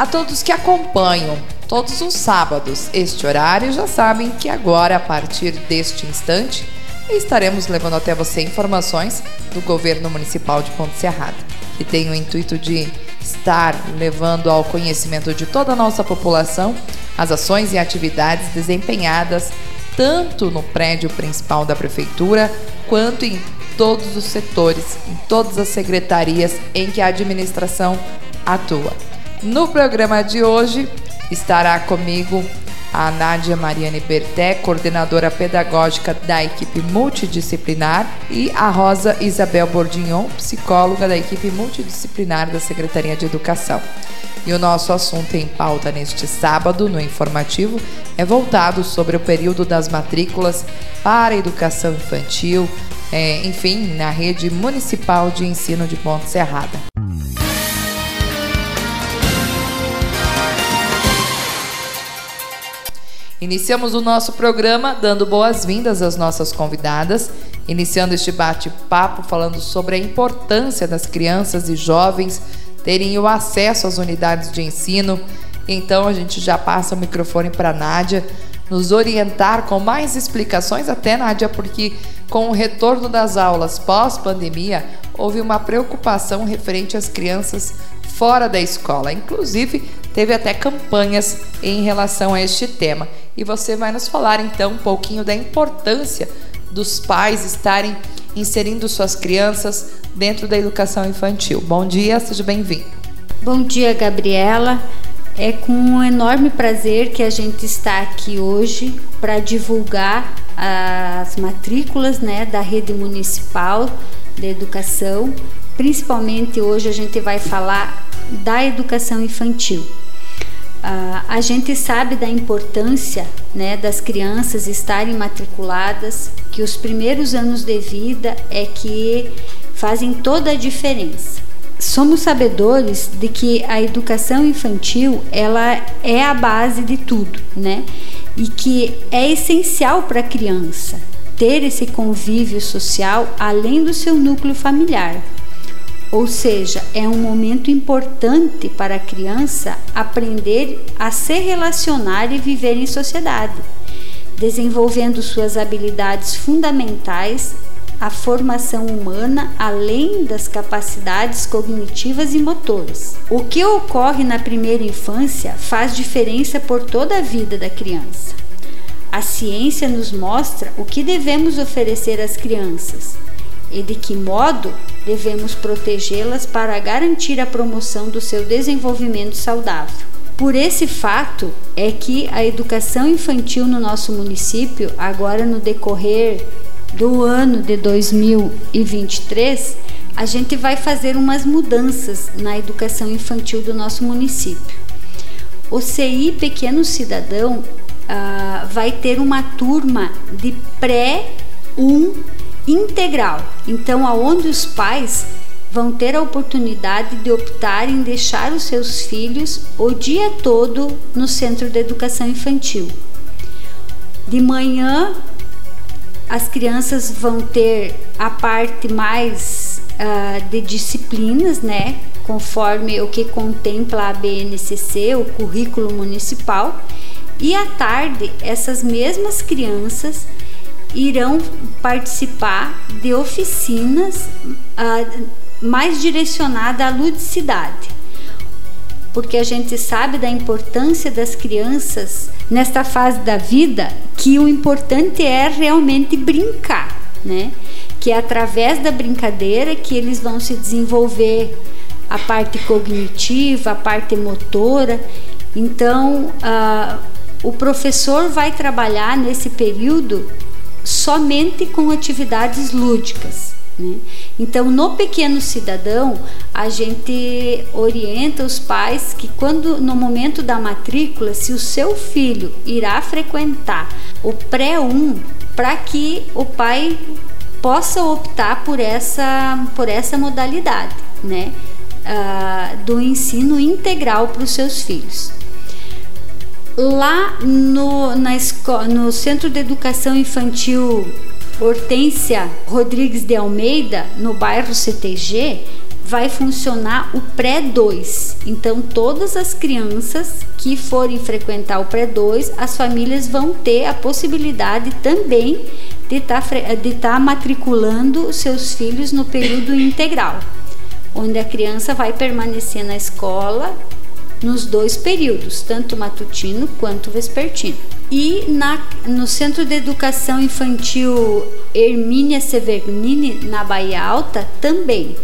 A todos que acompanham todos os sábados este horário já sabem que agora, a partir deste instante, estaremos levando até você informações do governo municipal de Ponte Serrada, que tem o intuito de estar levando ao conhecimento de toda a nossa população as ações e atividades desempenhadas tanto no prédio principal da prefeitura quanto em todos os setores, em todas as secretarias em que a administração atua. No programa de hoje estará comigo a Nádia Mariane Berté, coordenadora pedagógica da equipe multidisciplinar, e a Rosa Isabel Bordignon, psicóloga da equipe multidisciplinar da Secretaria de Educação. E o nosso assunto em pauta neste sábado, no informativo, é voltado sobre o período das matrículas para a educação infantil, é, enfim, na rede municipal de ensino de Ponte Serrada. Iniciamos o nosso programa dando boas-vindas às nossas convidadas, iniciando este bate-papo falando sobre a importância das crianças e jovens terem o acesso às unidades de ensino. Então a gente já passa o microfone para a Nádia nos orientar com mais explicações, até Nádia, porque com o retorno das aulas pós-pandemia, houve uma preocupação referente às crianças fora da escola. Inclusive, teve até campanhas em relação a este tema. E você vai nos falar então um pouquinho da importância dos pais estarem inserindo suas crianças dentro da educação infantil. Bom dia, seja bem-vindo. Bom dia, Gabriela. É com um enorme prazer que a gente está aqui hoje para divulgar as matrículas né, da rede municipal de educação. Principalmente hoje a gente vai falar da educação infantil. Uh, a gente sabe da importância né, das crianças estarem matriculadas, que os primeiros anos de vida é que fazem toda a diferença. Somos sabedores de que a educação infantil ela é a base de tudo, né? E que é essencial para a criança ter esse convívio social além do seu núcleo familiar. Ou seja, é um momento importante para a criança aprender a se relacionar e viver em sociedade, desenvolvendo suas habilidades fundamentais, a formação humana, além das capacidades cognitivas e motoras. O que ocorre na primeira infância faz diferença por toda a vida da criança. A ciência nos mostra o que devemos oferecer às crianças e de que modo devemos protegê-las para garantir a promoção do seu desenvolvimento saudável. Por esse fato é que a educação infantil no nosso município, agora no decorrer do ano de 2023, a gente vai fazer umas mudanças na educação infantil do nosso município. O CI Pequeno Cidadão uh, vai ter uma turma de pré-1 integral. Então, aonde os pais vão ter a oportunidade de optar em deixar os seus filhos o dia todo no centro de educação infantil. De manhã, as crianças vão ter a parte mais uh, de disciplinas, né? Conforme o que contempla a BNCC, o currículo municipal. E à tarde, essas mesmas crianças irão participar de oficinas uh, mais direcionadas à ludicidade, porque a gente sabe da importância das crianças nesta fase da vida, que o importante é realmente brincar, né? Que é através da brincadeira que eles vão se desenvolver a parte cognitiva, a parte motora. Então, uh, o professor vai trabalhar nesse período somente com atividades lúdicas. Né? Então, no pequeno cidadão, a gente orienta os pais que, quando no momento da matrícula, se o seu filho irá frequentar o pré-1, para que o pai possa optar por essa, por essa modalidade, né? Uh, do ensino integral para os seus filhos. Lá no, na escola, no Centro de Educação Infantil Hortência Rodrigues de Almeida, no bairro CTG, vai funcionar o pré-2. Então, todas as crianças que forem frequentar o pré-2, as famílias vão ter a possibilidade também de estar tá, de tá matriculando seus filhos no período integral, onde a criança vai permanecer na escola nos dois períodos, tanto matutino quanto vespertino. E na, no Centro de Educação Infantil Hermínia Severnini, na Bahia Alta, também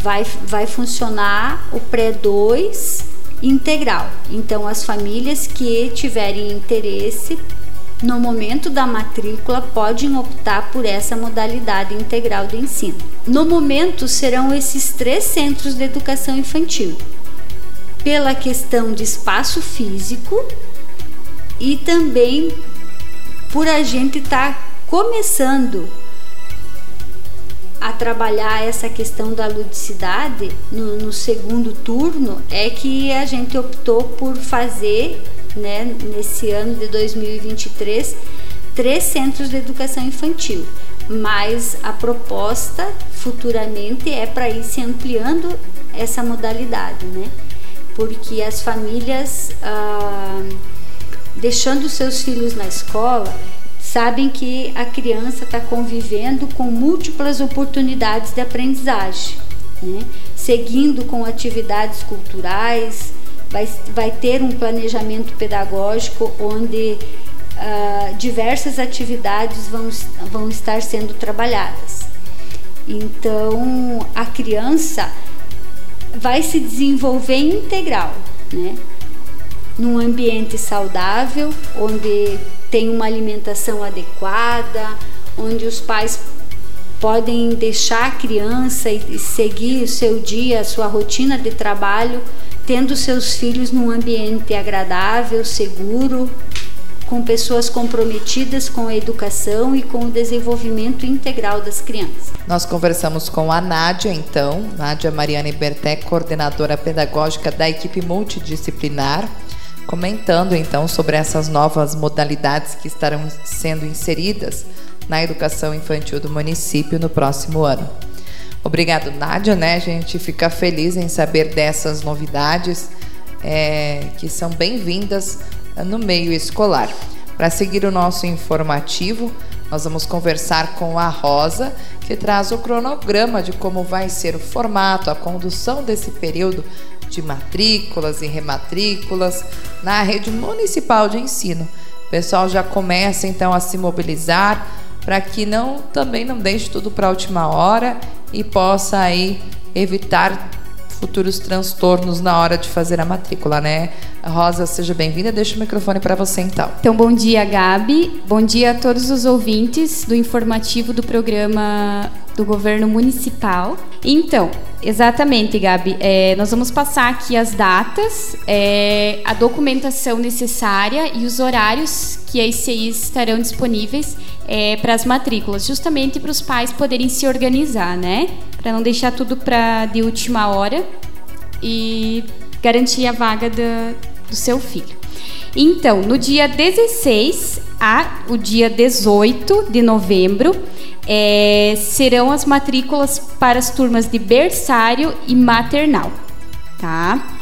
vai, vai funcionar o pré-2 integral. Então, as famílias que tiverem interesse no momento da matrícula podem optar por essa modalidade integral de ensino. No momento serão esses três centros de educação infantil. Pela questão de espaço físico e também por a gente estar tá começando a trabalhar essa questão da ludicidade no, no, segundo turno é que a gente optou por fazer, né, nesse ano de 2023, três centros de educação infantil. Mas a proposta futuramente é para ir se ampliando essa modalidade, né? Porque as famílias, ah, deixando seus filhos na escola, sabem que a criança está convivendo com múltiplas oportunidades de aprendizagem, né? seguindo com atividades culturais, vai, vai ter um planejamento pedagógico onde uh, diversas atividades vão, vão estar sendo trabalhadas. Então, a criança vai se desenvolver integral, né? num ambiente saudável, onde tem uma alimentação adequada, onde os pais podem deixar a criança e seguir o seu dia, a sua rotina de trabalho, tendo seus filhos num ambiente agradável, seguro, com pessoas comprometidas com a educação e com o desenvolvimento integral das crianças. Nós conversamos com a Nádia, então, Nádia Mariana Berté, coordenadora pedagógica da equipe multidisciplinar comentando então sobre essas novas modalidades que estarão sendo inseridas na educação infantil do município no próximo ano. Obrigado, Nádia, né? A gente fica feliz em saber dessas novidades é, que são bem-vindas no meio escolar. Para seguir o nosso informativo, nós vamos conversar com a Rosa, que traz o cronograma de como vai ser o formato, a condução desse período de matrículas e rematrículas na rede municipal de ensino. O pessoal já começa então a se mobilizar para que não também não deixe tudo para a última hora e possa aí evitar futuros transtornos na hora de fazer a matrícula, né? Rosa, seja bem-vinda. Deixa o microfone para você então. Então, bom dia, Gabi. Bom dia a todos os ouvintes do informativo do programa do governo municipal. Então, exatamente, Gabi, é, nós vamos passar aqui as datas, é, a documentação necessária e os horários que as ICIs estarão disponíveis é, para as matrículas, justamente para os pais poderem se organizar, né? Para não deixar tudo para de última hora e garantir a vaga do, do seu filho. Então, no dia 16 a o dia 18 de novembro, é, serão as matrículas para as turmas de berçário e maternal, tá?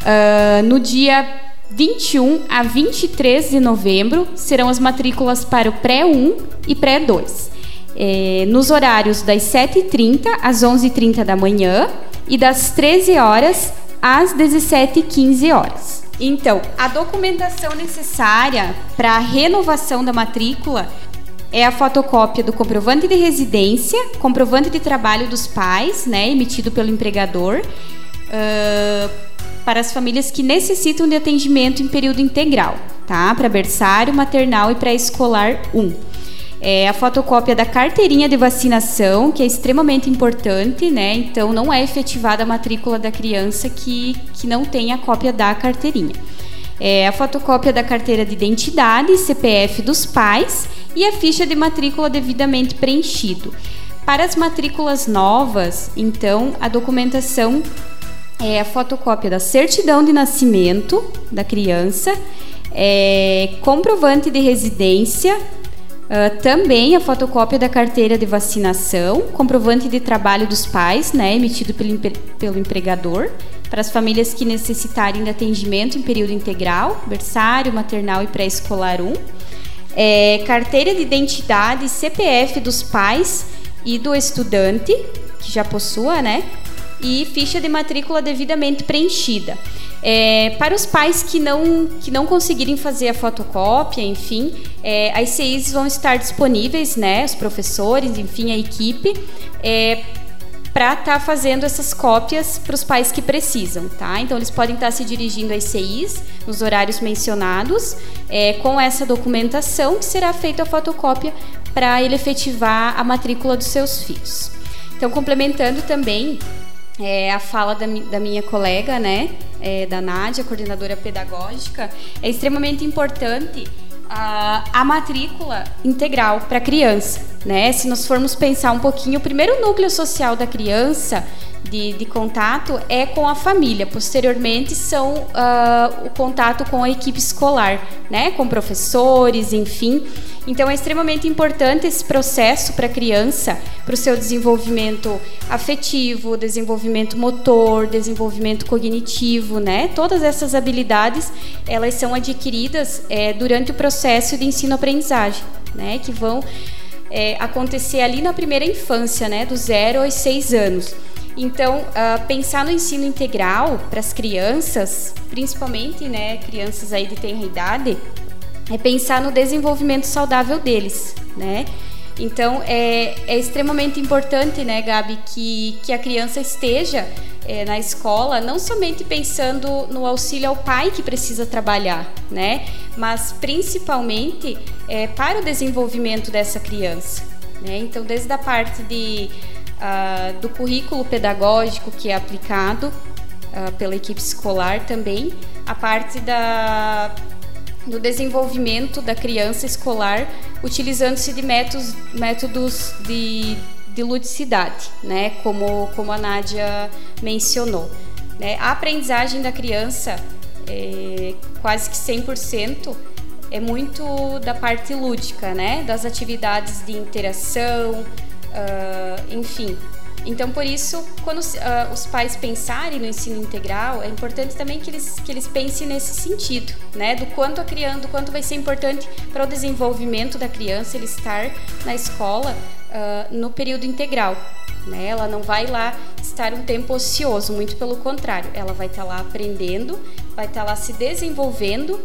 Uh, no dia 21 a 23 de novembro serão as matrículas para o pré-1 e pré-2. É, nos horários das 7h30 às 11h30 da manhã e das 13 horas às 17h15 horas. Então, a documentação necessária para a renovação da matrícula é a fotocópia do comprovante de residência, comprovante de trabalho dos pais, né, emitido pelo empregador, uh, para as famílias que necessitam de atendimento em período integral, tá? Para berçário, maternal e pré-escolar 1. É a fotocópia da carteirinha de vacinação, que é extremamente importante, né? Então não é efetivada a matrícula da criança que, que não tem a cópia da carteirinha. É a fotocópia da carteira de identidade, CPF dos pais e a ficha de matrícula devidamente preenchido. Para as matrículas novas, então, a documentação é a fotocópia da certidão de nascimento da criança, é, comprovante de residência, Uh, também a fotocópia da carteira de vacinação, comprovante de trabalho dos pais, né, emitido pelo, pelo empregador, para as famílias que necessitarem de atendimento em período integral, berçário, maternal e pré-escolar 1. É, carteira de identidade CPF dos pais e do estudante, que já possua, né? E ficha de matrícula devidamente preenchida. É, para os pais que não, que não conseguirem fazer a fotocópia, enfim, é, as CIs vão estar disponíveis, né, os professores, enfim, a equipe, é, para estar tá fazendo essas cópias para os pais que precisam, tá? Então eles podem estar tá se dirigindo às CIs nos horários mencionados, é, com essa documentação que será feita a fotocópia para ele efetivar a matrícula dos seus filhos. Então, complementando também é, a fala da, da, minha colega, né, é, da Nádia, coordenadora pedagógica, é extremamente importante a, a matrícula integral para criança. Né? Se nós formos pensar um pouquinho, o primeiro núcleo social da criança de, de contato é com a família. Posteriormente, são uh, o contato com a equipe escolar, né? com professores, enfim. Então é extremamente importante esse processo para a criança, para o seu desenvolvimento afetivo, desenvolvimento motor, desenvolvimento cognitivo, né? Todas essas habilidades elas são adquiridas é, durante o processo de ensino-aprendizagem, né? Que vão é, acontecer ali na primeira infância, né? Do zero aos seis anos. Então, uh, pensar no ensino integral para as crianças, principalmente, né, crianças aí de tenra idade, é pensar no desenvolvimento saudável deles, né? Então é, é extremamente importante, né, Gabi, que, que a criança esteja é, na escola, não somente pensando no auxílio ao pai que precisa trabalhar, né, mas principalmente é, para o desenvolvimento dessa criança. Né? Então, desde a parte de, uh, do currículo pedagógico que é aplicado uh, pela equipe escolar também, a parte da no desenvolvimento da criança escolar, utilizando-se de métodos, métodos de, de ludicidade, né? como, como a Nádia mencionou. Né? A aprendizagem da criança, é, quase que 100%, é muito da parte lúdica, né? das atividades de interação, uh, enfim, então, por isso, quando uh, os pais pensarem no ensino integral, é importante também que eles, que eles pensem nesse sentido, né? Do quanto a criança, do quanto vai ser importante para o desenvolvimento da criança ele estar na escola uh, no período integral. Né? Ela não vai lá estar um tempo ocioso, muito pelo contrário, ela vai estar lá aprendendo, vai estar lá se desenvolvendo,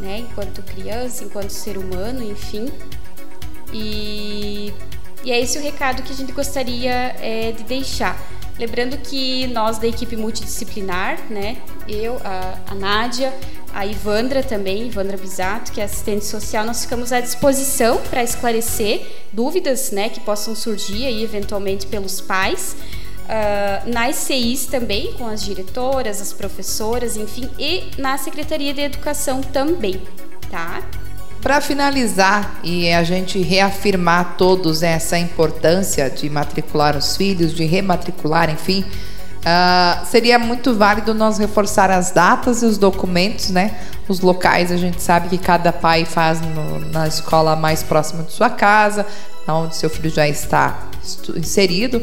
né? Enquanto criança, enquanto ser humano, enfim. E e é esse o recado que a gente gostaria é, de deixar. Lembrando que nós da equipe multidisciplinar, né, eu, a, a Nádia, a Ivandra também, Ivandra Bisato, que é assistente social, nós ficamos à disposição para esclarecer dúvidas né, que possam surgir aí, eventualmente pelos pais. Uh, nas CIs também, com as diretoras, as professoras, enfim, e na Secretaria de Educação também, tá? Para finalizar e a gente reafirmar todos essa importância de matricular os filhos, de rematricular, enfim, uh, seria muito válido nós reforçar as datas e os documentos, né? Os locais a gente sabe que cada pai faz no, na escola mais próxima de sua casa, onde seu filho já está inserido,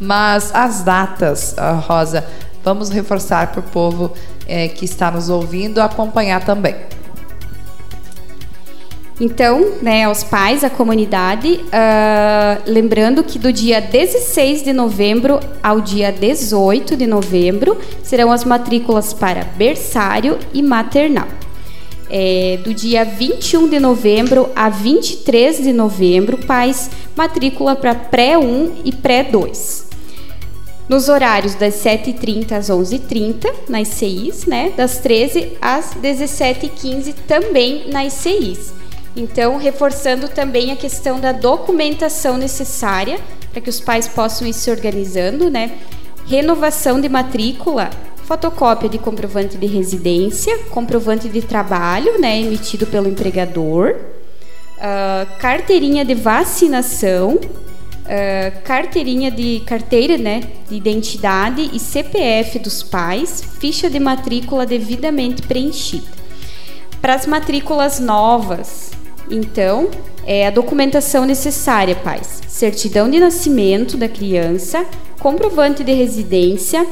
mas as datas, uh, Rosa, vamos reforçar para o povo eh, que está nos ouvindo acompanhar também. Então, né, aos pais, à comunidade, uh, lembrando que do dia 16 de novembro ao dia 18 de novembro serão as matrículas para berçário e maternal. É, do dia 21 de novembro a 23 de novembro, pais matrícula para pré-1 e pré-2. Nos horários das 7h30 às 11h30 nas CIs, né? Das 13 às 17h15 também nas CIs. Então, reforçando também a questão da documentação necessária para que os pais possam ir se organizando, né? Renovação de matrícula, fotocópia de comprovante de residência, comprovante de trabalho, né, emitido pelo empregador, uh, carteirinha de vacinação, carteirinha de carteira, né, de identidade e CPF dos pais, ficha de matrícula devidamente preenchida. Para as matrículas novas, Então, é a documentação necessária, pais: certidão de nascimento da criança, comprovante de residência,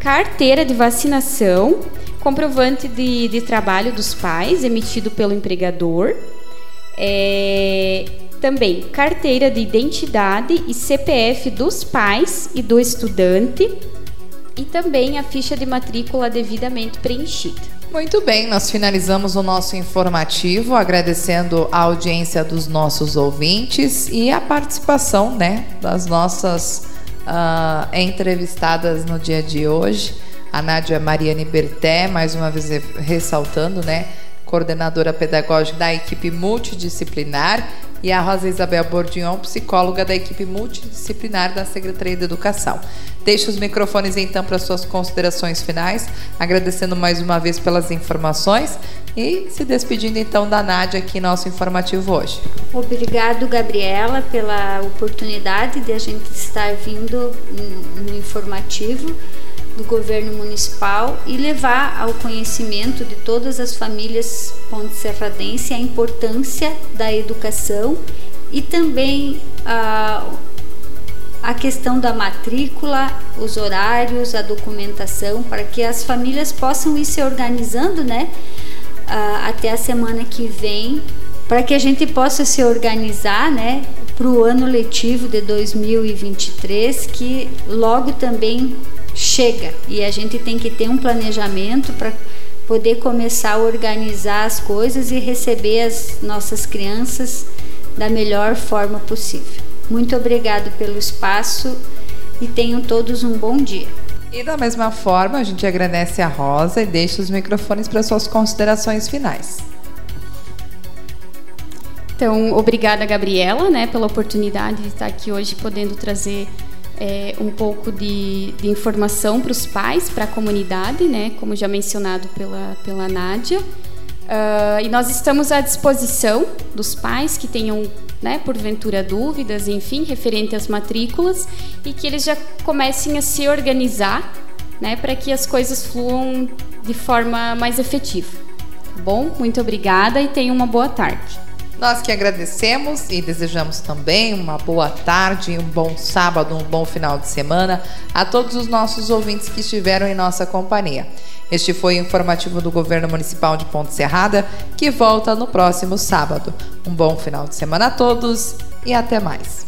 carteira de vacinação, comprovante de, de trabalho dos pais emitido pelo empregador, é, também carteira de identidade e CPF dos pais e do estudante e também a ficha de matrícula devidamente preenchida. Muito bem, nós finalizamos o nosso informativo agradecendo a audiência dos nossos ouvintes e a participação né, das nossas uh, entrevistadas no dia de hoje. A Nádia Mariane Berté, mais uma vez ressaltando, né? coordenadora pedagógica da equipe multidisciplinar, e a Rosa Isabel Bordignon, psicóloga da equipe multidisciplinar da Secretaria de Educação. Deixo os microfones então para suas considerações finais, agradecendo mais uma vez pelas informações e se despedindo então da Nádia aqui no nosso informativo hoje. Obrigado, Gabriela, pela oportunidade de a gente estar vindo no informativo do governo municipal e levar ao conhecimento de todas as famílias ponte-serradense a importância da educação e também a, a questão da matrícula, os horários, a documentação, para que as famílias possam ir se organizando, né, até a semana que vem, para que a gente possa se organizar, né, para o ano letivo de 2023, que logo também chega e a gente tem que ter um planejamento para poder começar a organizar as coisas e receber as nossas crianças da melhor forma possível. Muito obrigado pelo espaço e tenham todos um bom dia. E da mesma forma, a gente agradece a Rosa e deixa os microfones para suas considerações finais. Então, obrigada, Gabriela, né, pela oportunidade de estar aqui hoje podendo trazer é, um pouco de, de informação para os pais, para a comunidade, né, como já mencionado pela, pela Nádia. Uh, e nós estamos à disposição dos pais que tenham, né, porventura, dúvidas, enfim, referente às matrículas, e que eles já comecem a se organizar né, para que as coisas fluam de forma mais efetiva. Tá bom? Muito obrigada e tenham uma boa tarde. Nós que agradecemos e desejamos também uma boa tarde, um bom sábado, um bom final de semana a todos os nossos ouvintes que estiveram em nossa companhia. Este foi o informativo do Governo Municipal de Ponte Serrada, que volta no próximo sábado. Um bom final de semana a todos e até mais.